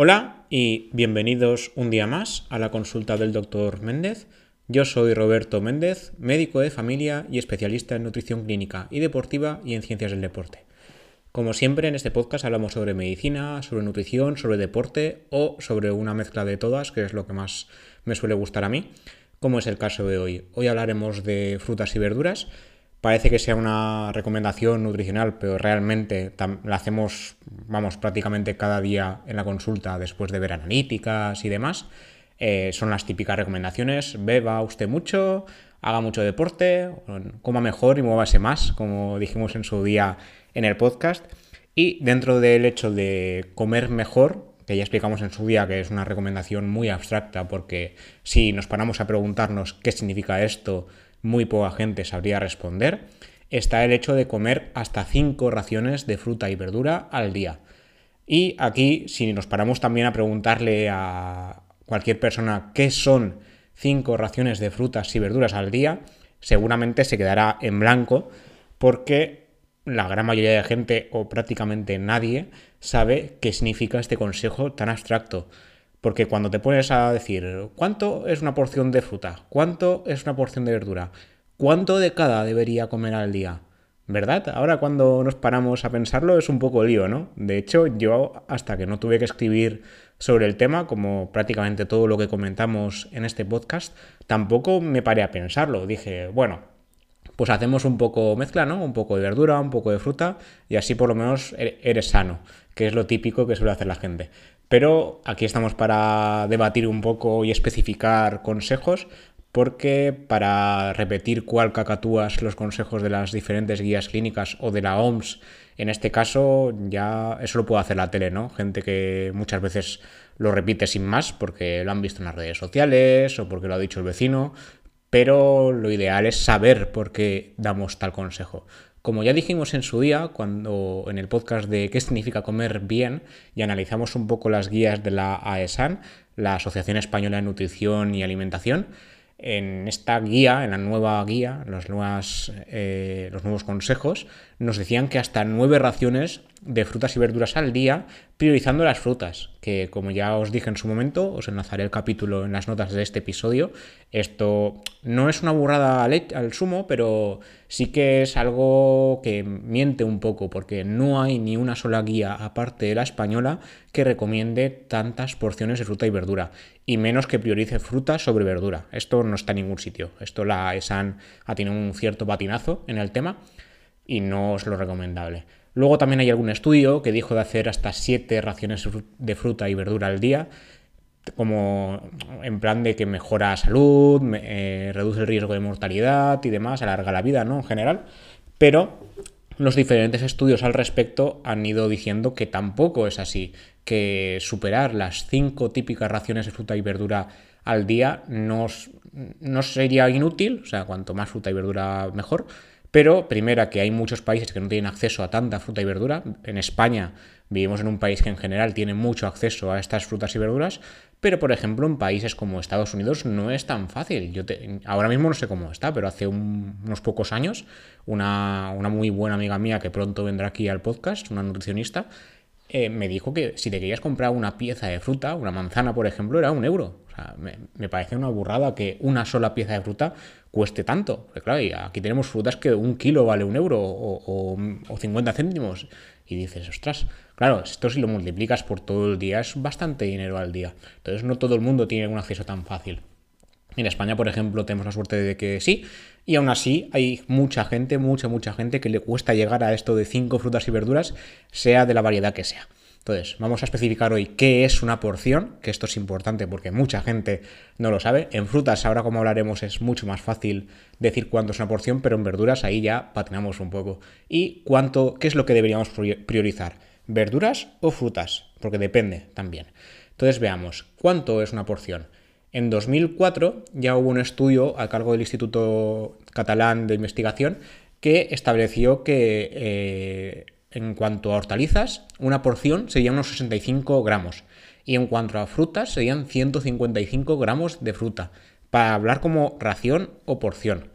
Hola y bienvenidos un día más a la consulta del doctor Méndez. Yo soy Roberto Méndez, médico de familia y especialista en nutrición clínica y deportiva y en ciencias del deporte. Como siempre en este podcast hablamos sobre medicina, sobre nutrición, sobre deporte o sobre una mezcla de todas, que es lo que más me suele gustar a mí, como es el caso de hoy. Hoy hablaremos de frutas y verduras parece que sea una recomendación nutricional, pero realmente la hacemos, vamos, prácticamente cada día en la consulta después de ver analíticas y demás. Eh, son las típicas recomendaciones, beba usted mucho, haga mucho deporte, coma mejor y muévase más, como dijimos en su día en el podcast. Y dentro del hecho de comer mejor, que ya explicamos en su día que es una recomendación muy abstracta, porque si nos paramos a preguntarnos qué significa esto, muy poca gente sabría responder, está el hecho de comer hasta 5 raciones de fruta y verdura al día. Y aquí, si nos paramos también a preguntarle a cualquier persona qué son 5 raciones de frutas y verduras al día, seguramente se quedará en blanco porque la gran mayoría de gente o prácticamente nadie sabe qué significa este consejo tan abstracto. Porque cuando te pones a decir cuánto es una porción de fruta, cuánto es una porción de verdura, cuánto de cada debería comer al día, ¿verdad? Ahora cuando nos paramos a pensarlo es un poco lío, ¿no? De hecho, yo hasta que no tuve que escribir sobre el tema, como prácticamente todo lo que comentamos en este podcast, tampoco me paré a pensarlo. Dije, bueno, pues hacemos un poco mezcla, ¿no? Un poco de verdura, un poco de fruta, y así por lo menos e-, eres sano, que es lo típico que suele hacer la gente. Pero aquí estamos para debatir un poco y especificar consejos, porque para repetir cuál cacatúas los consejos de las diferentes guías clínicas o de la OMS, en este caso ya eso lo puede hacer la tele, ¿no? Gente que muchas veces lo repite sin más porque lo han visto en las redes sociales o porque lo ha dicho el vecino, pero lo ideal es saber por qué damos tal consejo. Como ya dijimos en su día, cuando en el podcast de qué significa comer bien y analizamos un poco las guías de la AESAN, la Asociación Española de Nutrición y Alimentación, en esta guía, en la nueva guía, los, eh, los nuevos consejos, nos decían que hasta nueve raciones de frutas y verduras al día, priorizando las frutas, que como ya os dije en su momento, os enlazaré el capítulo en las notas de este episodio, esto no es una burrada al, sumo, pero sí que es algo que miente un poco, porque no hay ni una sola guía, aparte de la española, que recomiende tantas porciones de fruta y verdura, y menos que priorice fruta sobre verdura. Esto no está en ningún sitio. Esto la ESAN ha tenido un cierto patinazo en el tema y no es lo recomendable. Luego también hay algún estudio que dijo de hacer hasta 7 raciones de fruta y verdura al día, como en plan de que mejora salud, eh, reduce el riesgo de mortalidad y demás, alarga la vida, ¿no? En general. Pero los diferentes estudios al respecto han ido diciendo que tampoco es así, que superar las 5 típicas raciones de fruta y verdura al día no, no sería inútil, o sea, cuanto más fruta y verdura mejor, pero, primera, que hay muchos países que no tienen acceso a tanta fruta y verdura. En España vivimos en un país que en general tiene mucho acceso a estas frutas y verduras, pero por ejemplo en países como Estados Unidos no es tan fácil. Yo ahora mismo no sé cómo está, pero hace unos pocos años una, una, muy buena amiga mía que pronto vendrá aquí al podcast, una nutricionista, eh, me dijo que si te querías comprar una pieza de fruta, una manzana por ejemplo, era un euro. O sea, me, parece una burrada que una sola pieza de fruta cueste tanto. Porque claro, aquí tenemos frutas que un kilo vale un euro o, o 50 céntimos. Y dices, ostras, claro, esto si lo multiplicas por todo el día es bastante dinero al día. Entonces no todo el mundo tiene un acceso tan fácil. En España, por ejemplo, tenemos la suerte de que sí, y aún así hay mucha gente, mucha, mucha gente que le cuesta llegar a esto de cinco frutas y verduras, sea de la variedad que sea. Entonces, vamos a especificar hoy qué es una porción, que esto es importante porque mucha gente no lo sabe. En frutas, ahora como hablaremos, es mucho más fácil decir cuánto es una porción, pero en verduras ahí ya patinamos un poco. ¿Y cuánto, qué es lo que deberíamos priorizar? ¿Verduras o frutas? Porque depende también. Entonces veamos, ¿cuánto es una porción? En 2004 ya hubo un estudio a cargo del Instituto Catalán de Investigación que estableció que eh, en cuanto a hortalizas, una porción sería unos 65 gramos y en cuanto a frutas serían 155 gramos de fruta, para hablar como ración o porción.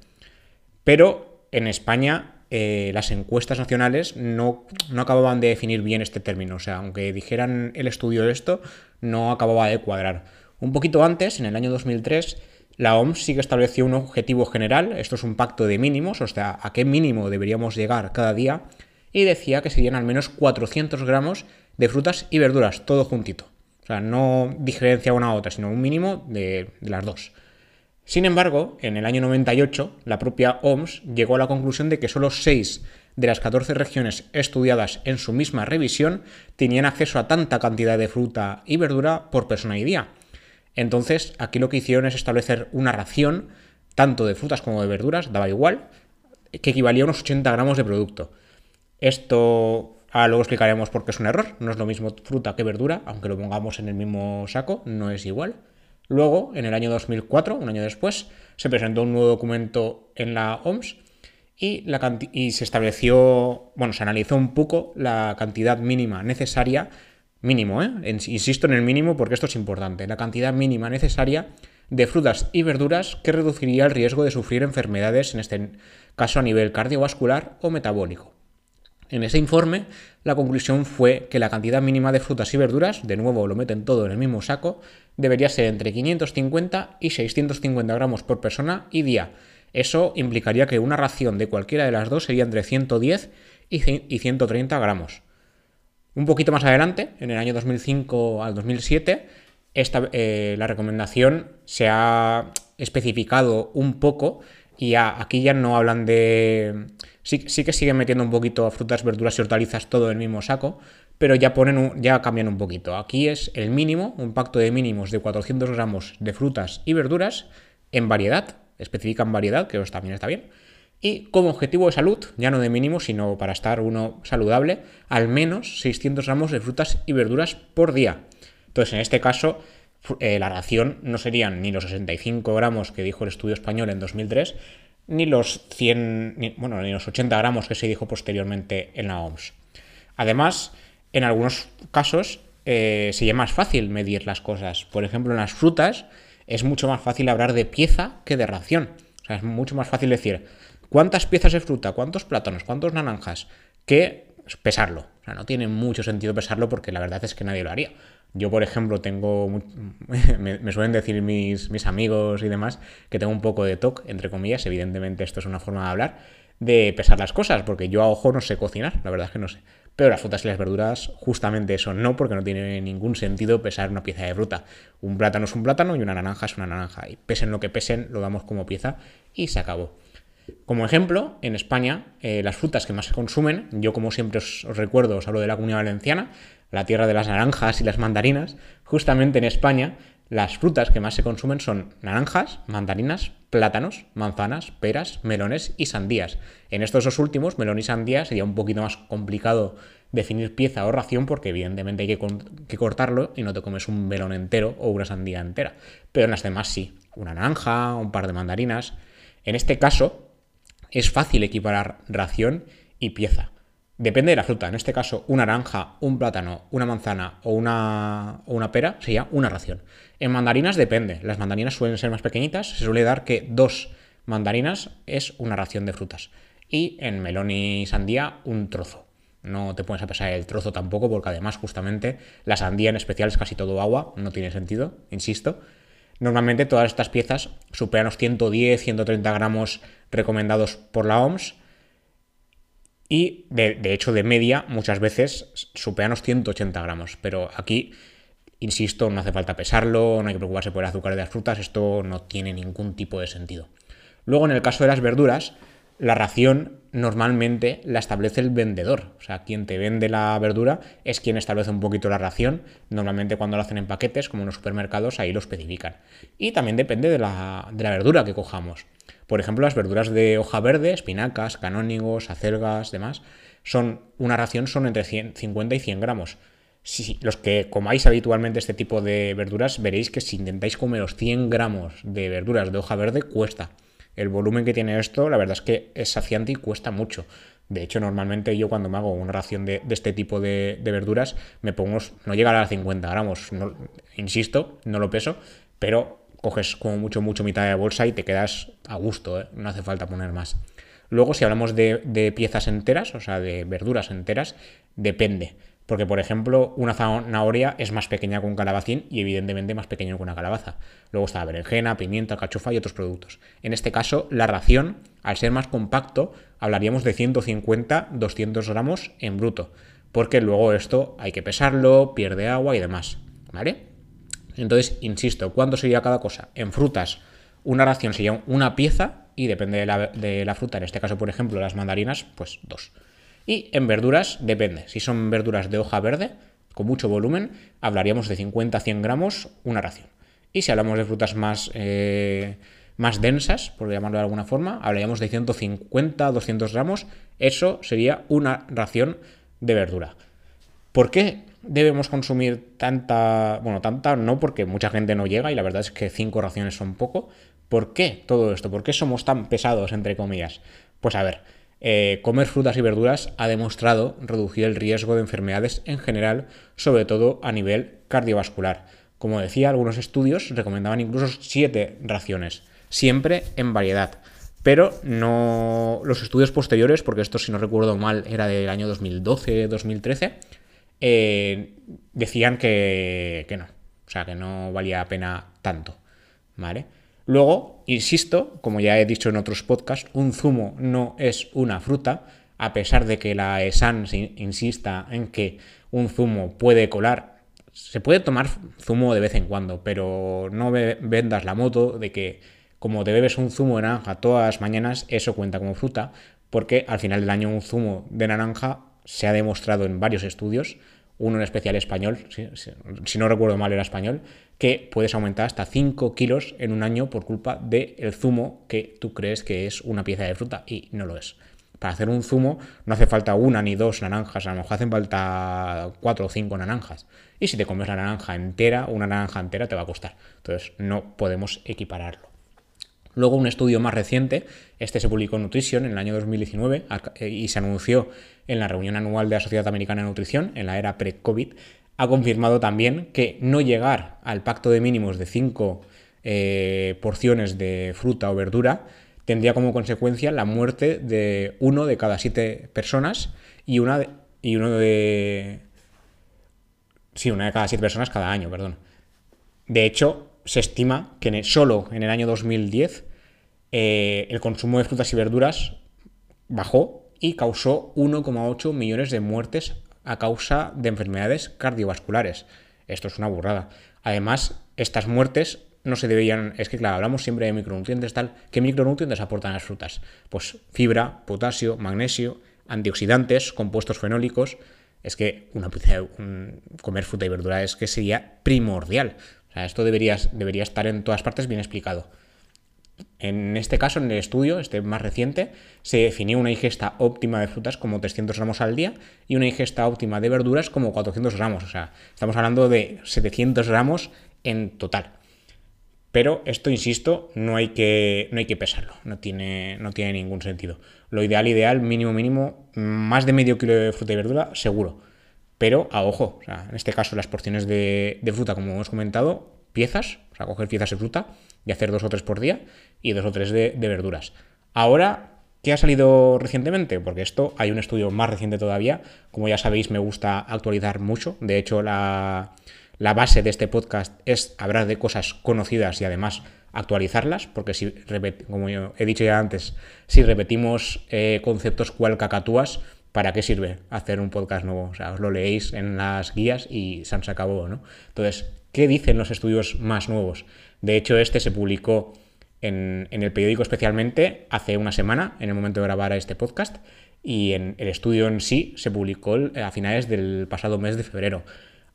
Pero en España eh, las encuestas nacionales no, no, acababan de definir bien este término. O sea, aunque dijeran el estudio de esto, no acababa de cuadrar. Un poquito antes, en el año 2003, la OMS sí que estableció un objetivo general, esto es un pacto de mínimos, o sea, a qué mínimo deberíamos llegar cada día, y decía que serían al menos 400 gramos de frutas y verduras, todo juntito. O sea, no diferencia una a otra, sino un mínimo de, de las dos. Sin embargo, en el año 98, la propia OMS llegó a la conclusión de que solo 6 de las 14 regiones estudiadas en su misma revisión tenían acceso a tanta cantidad de fruta y verdura por persona y día. Entonces, aquí lo que hicieron es establecer una ración, tanto de frutas como de verduras, daba igual, que equivalía a unos 80 gramos de producto. Esto ahora luego explicaremos por qué es un error. No es lo mismo fruta que verdura, aunque lo pongamos en el mismo saco, no es igual. Luego, en el año 2004, un año después, se presentó un nuevo documento en la OMS y, la y se estableció, bueno, se analizó un poco la cantidad mínima necesaria mínimo, ¿eh? insisto en el mínimo porque esto es importante, la cantidad mínima necesaria de frutas y verduras que reduciría el riesgo de sufrir enfermedades, en este caso a nivel cardiovascular o metabólico. En ese informe, la conclusión fue que la cantidad mínima de frutas y verduras, de nuevo lo meten todo en el mismo saco, debería ser entre 550 y 650 gramos por persona y día. Eso implicaría que una ración de cualquiera de las dos sería entre 110 y 130 gramos. Un poquito más adelante, en el año 2005 al 2007, esta, eh, la recomendación se ha especificado un poco y aquí ya no hablan de... Sí, que siguen metiendo un poquito frutas, verduras y hortalizas todo en el mismo saco, pero ya, ponen ya cambian un poquito. Aquí es el mínimo, un pacto de mínimos de 400 gramos de frutas y verduras en variedad, especifican variedad, que también está bien, y como objetivo de salud, ya no de mínimo, sino para estar uno saludable, al menos 600 gramos de frutas y verduras por día. Entonces, en este caso, eh, la ración no serían ni los 65 gramos que dijo el estudio español en 2003, ni los 100, bueno, ni los 80 gramos que se dijo posteriormente en la OMS. Además, en algunos casos eh, sería más fácil medir las cosas. Por ejemplo, en las frutas es mucho más fácil hablar de pieza que de ración. O sea, es mucho más fácil decir, ¿Cuántas piezas de fruta? ¿Cuántos plátanos? ¿Cuántos naranjas? Que pesarlo. O sea, no tiene mucho sentido pesarlo porque la verdad es que nadie lo haría. Yo, por ejemplo, tengo. me, suelen decir mis, amigos y demás que tengo un poco de TOC, entre comillas. Evidentemente, esto es una forma de hablar, de pesar las cosas, porque yo a ojo no sé cocinar, la verdad es que no sé. Pero las frutas y las verduras, justamente eso no, porque no tiene ningún sentido pesar una pieza de fruta. Un plátano es un plátano y una naranja es una naranja. Y pesen lo que pesen, lo damos como pieza y se acabó. Como ejemplo, en España, eh, las frutas que más se consumen, yo como siempre os, recuerdo, os hablo de la comunidad valenciana, la tierra de las naranjas y las mandarinas, justamente en España las frutas que más se consumen son naranjas, mandarinas, plátanos, manzanas, peras, melones y sandías. En estos dos últimos, melón y sandía, sería un poquito más complicado definir pieza o ración porque evidentemente hay que, que, cortarlo y no te comes un melón entero o una sandía entera. Pero en las demás sí, una naranja, un par de mandarinas. En este caso, es fácil equiparar ración y pieza. Depende de la fruta. En este caso, una naranja, un plátano, una manzana o una, una pera sería una ración. En mandarinas depende. Las mandarinas suelen ser más pequeñitas. Se suele dar que dos mandarinas es una ración de frutas. Y en melón y sandía, un trozo. No te pones a pesar el trozo tampoco, porque además, justamente, la sandía en especial es casi todo agua. No tiene sentido, insisto. Normalmente todas estas piezas superan los 110, 130 gramos recomendados por la OMS y de, hecho de media muchas veces superan los 180 gramos. Pero aquí, insisto, no hace falta pesarlo, no hay que preocuparse por el azúcar de las frutas, esto no tiene ningún tipo de sentido. Luego en el caso de las verduras, la ración normalmente la establece el vendedor. O sea, quien te vende la verdura es quien establece un poquito la ración. Normalmente cuando lo hacen en paquetes, como en los supermercados, ahí lo especifican. Y también depende de la, verdura que cojamos. Por ejemplo, las verduras de hoja verde, espinacas, canónigos, acelgas, demás, son una ración son entre 50 y 100 gramos. Si los que comáis habitualmente este tipo de verduras, veréis que si intentáis comer los 100 gramos de verduras de hoja verde, cuesta el volumen que tiene esto, la verdad es que es saciante y cuesta mucho. De hecho, normalmente yo cuando me hago una ración de, este tipo de, verduras, me pongo, no llegar a 50 gramos, insisto, no lo peso, pero coges como mucho, mucho mitad de bolsa y te quedas a gusto, ¿eh? no hace falta poner más. Luego, si hablamos de, piezas enteras, o sea, de verduras enteras, depende. Porque, por ejemplo, una zanahoria es más pequeña que un calabacín y evidentemente más pequeño que una calabaza. Luego está la berenjena, pimienta, cachofa y otros productos. En este caso, la ración, al ser más compacto, hablaríamos de 150-200 gramos en bruto. Porque luego esto hay que pesarlo, pierde agua y demás. ¿Vale? Entonces, insisto, ¿cuánto sería cada cosa? En frutas, una ración sería una pieza y depende de la, fruta, en este caso, por ejemplo, las mandarinas, pues dos. Y en verduras depende. Si son verduras de hoja verde, con mucho volumen, hablaríamos de 50 a 100 gramos una ración. Y si hablamos de frutas más, eh, más densas, por llamarlo de alguna forma, hablaríamos de 150 a 200 gramos. Eso sería una ración de verdura. ¿Por qué debemos consumir tanta, bueno, tanta no porque mucha gente no llega y la verdad es que 5 raciones son poco, ¿Por qué todo esto? ¿Por qué somos tan pesados, entre comillas? Pues a ver, eh, comer frutas y verduras ha demostrado reducir el riesgo de enfermedades en general, sobre todo a nivel cardiovascular. Como decía, algunos estudios recomendaban incluso 7 raciones, siempre en variedad. Pero no los estudios posteriores, porque esto si no recuerdo mal era del año 2012-2013, eh, decían que, que no. O sea, que no valía la pena tanto. ¿Vale? Luego, insisto, como ya he dicho en otros podcasts, un zumo no es una fruta, a pesar de que la ESAN insista en que un zumo puede colar. Se puede tomar zumo de vez en cuando, pero no vendas la moto de que como te bebes un zumo de naranja todas las mañanas, eso cuenta como fruta, porque al final del año un zumo de naranja se ha demostrado en varios estudios uno en especial español, si, no recuerdo mal era español, que puedes aumentar hasta 5 kilos en un año por culpa del zumo que tú crees que es una pieza de fruta y no lo es. Para hacer un zumo no hace falta una ni dos naranjas, a lo mejor hacen falta cuatro o cinco naranjas. Y si te comes la naranja entera, una naranja entera te va a costar. Entonces no podemos equipararlo. Luego un estudio más reciente, este se publicó en Nutrition en el año 2019 eh, y se anunció en la reunión anual de la Sociedad Americana de Nutrición, en la era pre-COVID, ha confirmado también que no llegar al pacto de mínimos de 5 eh, porciones de fruta o verdura tendría como consecuencia la muerte de uno de cada siete personas y una y uno de sí una de cada siete personas cada año perdón. De hecho se estima que solo en el año 2010 eh, el consumo de frutas y verduras bajó y causó 1,8 millones de muertes a causa de enfermedades cardiovasculares. Esto es una burrada. Además, estas muertes no se debían, es que claro, hablamos siempre de micronutrientes tal, ¿qué micronutrientes aportan las frutas? Pues fibra, potasio, magnesio, antioxidantes, compuestos fenólicos. Es que una comer fruta y verdura es que sería primordial esto debería, debería estar en todas partes bien explicado. En este caso, en el estudio, este más reciente, se definió una ingesta óptima de frutas como 300 gramos al día y una ingesta óptima de verduras como 400 gramos. O sea, estamos hablando de 700 gramos en total. Pero esto, insisto, no hay que, no hay que pesarlo, no tiene, no tiene ningún sentido. Lo ideal, ideal, mínimo, mínimo, más de medio kilo de fruta y verdura, seguro pero a ojo, en este caso las porciones de, fruta, como hemos comentado, piezas, o sea, coger piezas de fruta y hacer dos o tres por día y dos o tres de, verduras. Ahora, ¿qué ha salido recientemente? Porque esto hay un estudio más reciente todavía. Como ya sabéis, me gusta actualizar mucho. De hecho, la, base de este podcast es hablar de cosas conocidas y además actualizarlas, porque si, como he dicho ya antes, si repetimos eh, conceptos cual cacatúas, ¿para qué sirve hacer un podcast nuevo? O sea, os lo leéis en las guías y se acabó, ¿no? Entonces, ¿qué dicen los estudios más nuevos? De hecho, este se publicó en, el periódico especialmente hace una semana, en el momento de grabar este podcast, y en el estudio en sí se publicó a finales del pasado mes de febrero.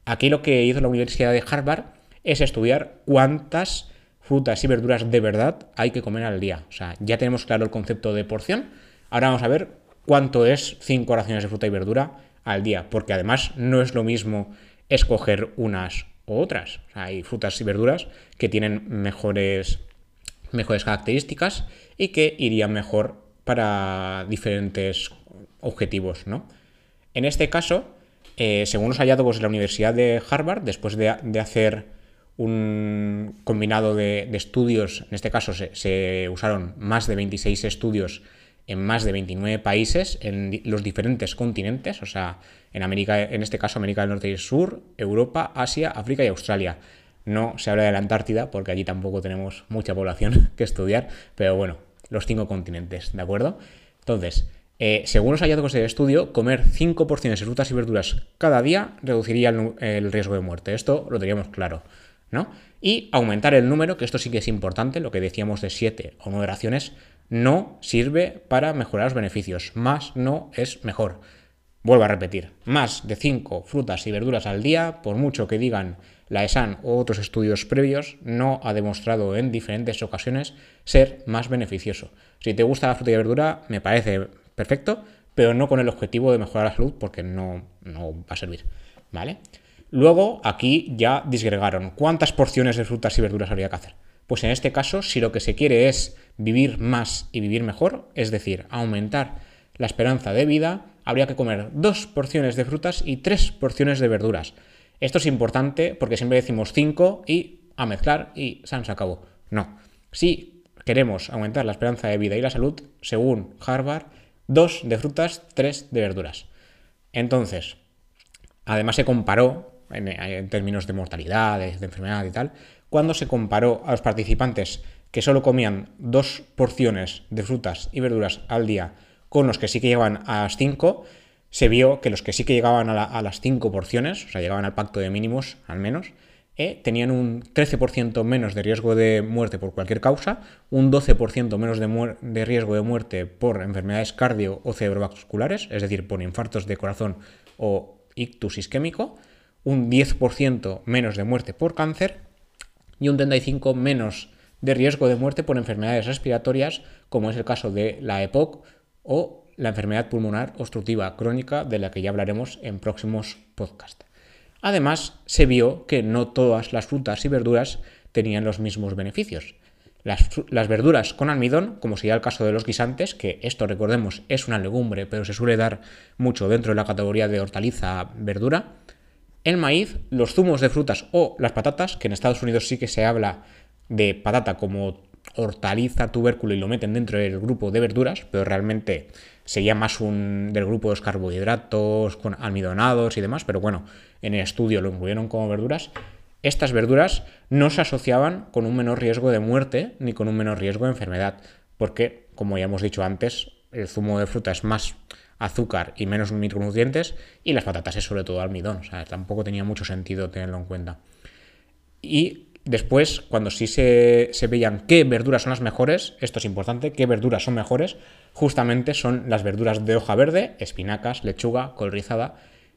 Aquí lo que hizo la Universidad de Harvard es estudiar cuántas frutas y verduras de verdad hay que comer al día. O sea, ya tenemos claro el concepto de porción. Ahora vamos a ver cuánto es 5 raciones de fruta y verdura al día, porque además no es lo mismo escoger unas u otras. hay frutas y verduras que tienen mejores, mejores características y que irían mejor para diferentes objetivos. ¿no? En este caso, eh, según los hallazgos de la Universidad de Harvard, después de, hacer un combinado de, estudios, en este caso se, se, usaron más de 26 estudios en más de 29 países en los diferentes continentes, o sea, en América, en este caso América del Norte y Sur, Europa, Asia, África y Australia. No se habla de la Antártida porque allí tampoco tenemos mucha población que estudiar, pero bueno, los cinco continentes, ¿de acuerdo? Entonces, eh, según los hallazgos del estudio, comer 5 porciones de frutas y verduras cada día reduciría el, riesgo de muerte. Esto lo teníamos claro, ¿no? Y aumentar el número, que esto sí que es importante, lo que decíamos de 7 o 9 raciones, no sirve para mejorar los beneficios. Más no es mejor. Vuelvo a repetir, más de 5 frutas y verduras al día, por mucho que digan la ESAN o otros estudios previos, no ha demostrado en diferentes ocasiones ser más beneficioso. Si te gusta la fruta y verdura, me parece perfecto, pero no con el objetivo de mejorar la salud porque no, no va a servir. ¿Vale? Luego aquí ya disgregaron cuántas porciones de frutas y verduras habría que hacer. Pues en este caso, si lo que se quiere es vivir más y vivir mejor, es decir, aumentar la esperanza de vida, habría que comer dos porciones de frutas y tres porciones de verduras. Esto es importante porque siempre decimos cinco y a mezclar y se acabó. No. Si queremos aumentar la esperanza de vida y la salud, según Harvard, dos de frutas, tres de verduras. Entonces, además se comparó, en, términos de mortalidad, de, enfermedad y tal, cuando se comparó a los participantes que solo comían dos porciones de frutas y verduras al día con los que sí que llegaban a las cinco, se vio que los que sí que llegaban a, las cinco porciones, o sea, llegaban al pacto de mínimos al menos, eh, tenían un 13% menos de riesgo de muerte por cualquier causa, un 12% menos de, de, riesgo de muerte por enfermedades cardio o cerebrovasculares, es decir, por infartos de corazón o ictus isquémico, un 10% menos de muerte por cáncer y un 35% menos de riesgo de muerte por enfermedades respiratorias, como es el caso de la EPOC o la enfermedad pulmonar obstructiva crónica, de la que ya hablaremos en próximos podcasts. Además, se vio que no todas las frutas y verduras tenían los mismos beneficios. Las, verduras con almidón, como sería el caso de los guisantes, que esto recordemos es una legumbre, pero se suele dar mucho dentro de la categoría de hortaliza verdura. El maíz, los zumos de frutas o las patatas, que en Estados Unidos sí que se habla de patata como hortaliza, tubérculo y lo meten dentro del grupo de verduras, pero realmente sería más un del grupo de los carbohidratos con almidonados y demás, pero bueno, en el estudio lo incluyeron como verduras. Estas verduras no se asociaban con un menor riesgo de muerte ni con un menor riesgo de enfermedad, porque, como ya hemos dicho antes, el zumo de fruta es más azúcar y menos micronutrientes y las patatas es sobre todo almidón, o sea, tampoco tenía mucho sentido tenerlo en cuenta. Y Después, cuando sí se, veían qué verduras son las mejores, esto es importante, qué verduras son mejores, justamente son las verduras de hoja verde, espinacas, lechuga, col rizada,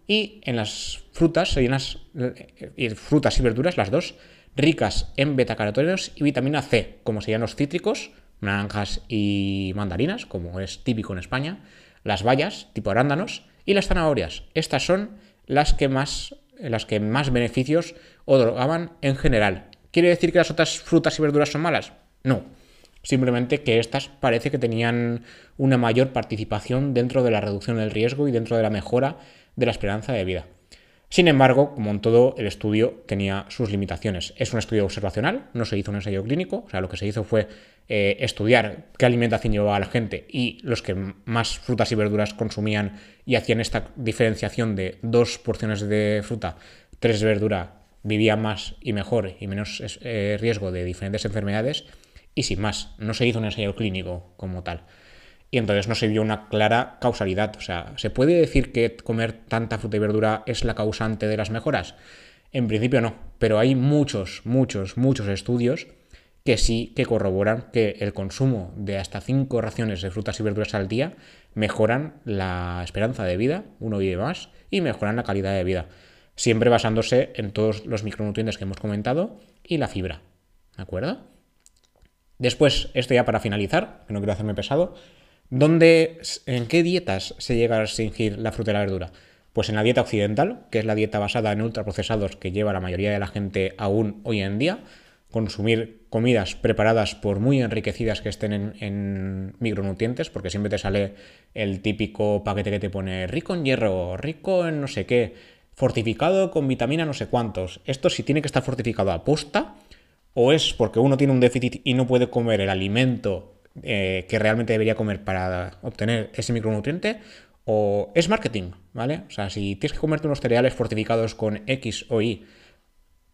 y en las frutas serían las eh, frutas y verduras, las dos, ricas en betacarotenos y vitamina C, como serían los cítricos, naranjas y mandarinas, como es típico en España, las bayas, tipo arándanos, y las zanahorias. Estas son las que más, las que más beneficios otorgaban en general. ¿Quiere decir que las otras frutas y verduras son malas? No. Simplemente que estas parece que tenían una mayor participación dentro de la reducción del riesgo y dentro de la mejora de la esperanza de vida. Sin embargo, como en todo, el estudio tenía sus limitaciones. Es un estudio observacional, no se hizo un ensayo clínico, o sea, lo que se hizo fue eh, estudiar qué alimentación llevaba la gente y los que más frutas y verduras consumían y hacían esta diferenciación de dos porciones de fruta, tres verdura vivía más y mejor y menos eh, riesgo de diferentes enfermedades y sin más, no se hizo un ensayo clínico como tal. Y entonces no se vio una clara causalidad. O sea, ¿se puede decir que comer tanta fruta y verdura es la causante de las mejoras? En principio no, pero hay muchos, muchos, muchos estudios que sí que corroboran que el consumo de hasta 5 raciones de frutas y verduras al día mejoran la esperanza de vida, uno vive más, y mejoran la calidad de vida siempre basándose en todos los micronutrientes que hemos comentado y la fibra. ¿De acuerdo? Después, esto ya para finalizar, que no quiero hacerme pesado, ¿dónde, ¿en qué dietas se llega a restringir la fruta y la verdura? Pues en la dieta occidental, que es la dieta basada en ultraprocesados que lleva la mayoría de la gente aún hoy en día, consumir comidas preparadas por muy enriquecidas que estén en, en, micronutrientes, porque siempre te sale el típico paquete que te pone rico en hierro, rico en no sé qué, fortificado con vitamina no sé cuántos. Esto si tiene que estar fortificado a posta o es porque uno tiene un déficit y no puede comer el alimento eh, que realmente debería comer para obtener ese micronutriente o es marketing, ¿vale? O sea, si tienes que comerte unos cereales fortificados con X o Y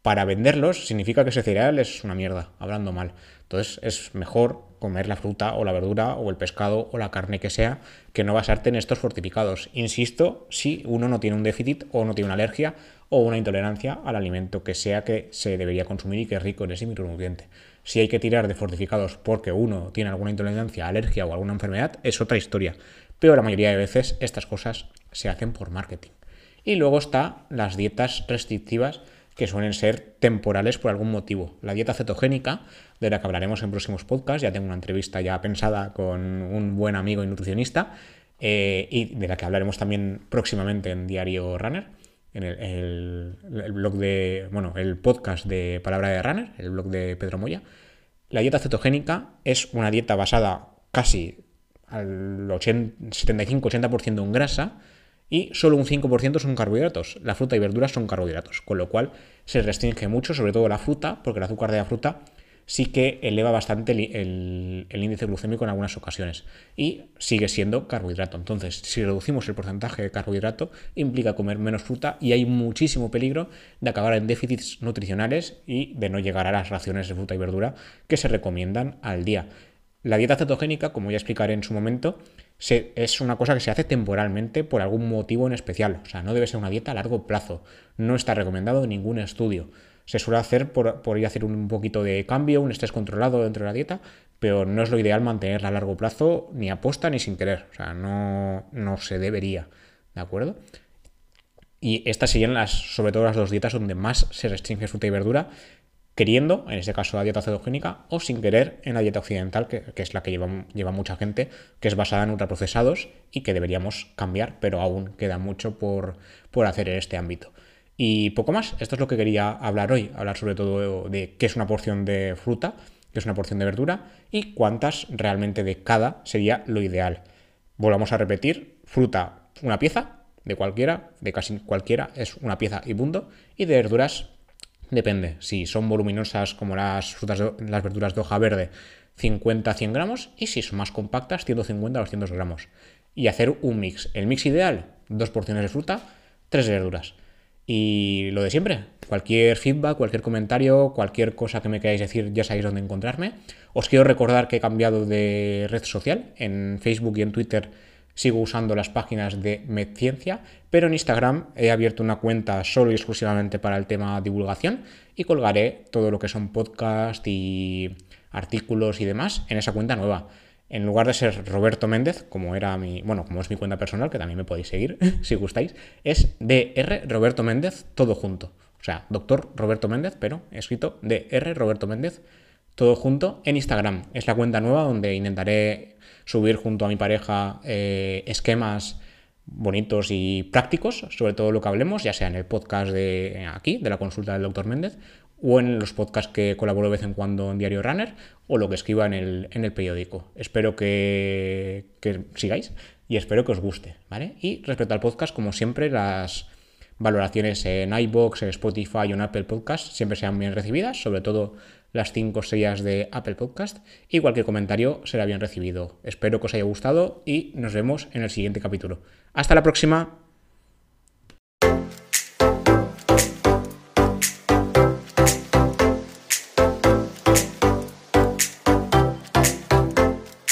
para venderlos, significa que ese cereal es una mierda, hablando mal. Entonces es mejor comer la fruta o la verdura o el pescado o la carne que sea que no basarte en estos fortificados. Insisto, si uno no tiene un déficit o no tiene una alergia o una intolerancia al alimento que sea que se debería consumir y que es rico en ese micronutriente. Si hay que tirar de fortificados porque uno tiene alguna intolerancia, alergia o alguna enfermedad, es otra historia. Pero la mayoría de veces estas cosas se hacen por marketing. Y luego está las dietas restrictivas que suelen ser temporales por algún motivo. La dieta cetogénica, de la que hablaremos en próximos podcasts, ya tengo una entrevista ya pensada con un buen amigo y nutricionista, eh, y de la que hablaremos también próximamente en Diario Runner, en el, blog de, bueno, el podcast de Palabra de Runner, el blog de Pedro Moya. La dieta cetogénica es una dieta basada casi al 75-80% en grasa, y solo un 5% son carbohidratos. La fruta y verduras son carbohidratos, con lo cual se restringe mucho, sobre todo la fruta, porque el azúcar de la fruta sí que eleva bastante el, índice glucémico en algunas ocasiones y sigue siendo carbohidrato. Entonces, si reducimos el porcentaje de carbohidrato, implica comer menos fruta y hay muchísimo peligro de acabar en déficits nutricionales y de no llegar a las raciones de fruta y verdura que se recomiendan al día. La dieta cetogénica, como ya explicaré en su momento, es una cosa que se hace temporalmente por algún motivo en especial. O sea, no debe ser una dieta a largo plazo. No está recomendado en ningún estudio. Se suele hacer por, ir a hacer un poquito de cambio, un estrés controlado dentro de la dieta, pero no es lo ideal mantenerla a largo plazo ni aposta ni sin querer. O sea, no, no se debería. ¿De acuerdo? Y estas serían las, sobre todo las dos dietas donde más se restringe fruta y verdura queriendo, en este caso la dieta cetogénica, o sin querer en la dieta occidental, que, es la que lleva, lleva, mucha gente, que es basada en ultraprocesados y que deberíamos cambiar, pero aún queda mucho por, por hacer en este ámbito. Y poco más, esto es lo que quería hablar hoy, hablar sobre todo de qué es una porción de fruta, qué es una porción de verdura y cuántas realmente de cada sería lo ideal. Volvamos a repetir, fruta, una pieza, de cualquiera, de casi cualquiera, es una pieza y punto, y de verduras Depende, si son voluminosas como las frutas, las verduras de hoja verde, 50 a 100 gramos, y si son más compactas, 150 a 200 gramos. Y hacer un mix. El mix ideal, dos porciones de fruta, tres verduras. Y lo de siempre, cualquier feedback, cualquier comentario, cualquier cosa que me queráis decir, ya sabéis dónde encontrarme. Os quiero recordar que he cambiado de red social. En Facebook y en Twitter sigo usando las páginas de MedCiencia, pero en Instagram he abierto una cuenta solo y exclusivamente para el tema divulgación y colgaré todo lo que son podcasts y artículos y demás en esa cuenta nueva. En lugar de ser Roberto Méndez, como era mi, bueno, como es mi cuenta personal, que también me podéis seguir si gustáis, es DR Roberto Méndez todo junto. O sea, doctor Roberto Méndez, pero escrito DR Roberto Méndez todo junto en Instagram. Es la cuenta nueva donde intentaré subir junto a mi pareja eh, esquemas bonitos y prácticos sobre todo lo que hablemos, ya sea en el podcast de aquí, de la consulta del doctor Méndez, o en los podcasts que colaboro de vez en cuando en Diario Runner, o lo que escriba en el, en el periódico. Espero que, que, sigáis y espero que os guste, ¿vale? Y respecto al podcast, como siempre, las valoraciones en iBox, en Spotify o en Apple Podcast siempre sean bien recibidas, sobre todo las 5 estrellas de Apple Podcast y cualquier comentario será bien recibido. Espero que os haya gustado y nos vemos en el siguiente capítulo. Hasta la próxima.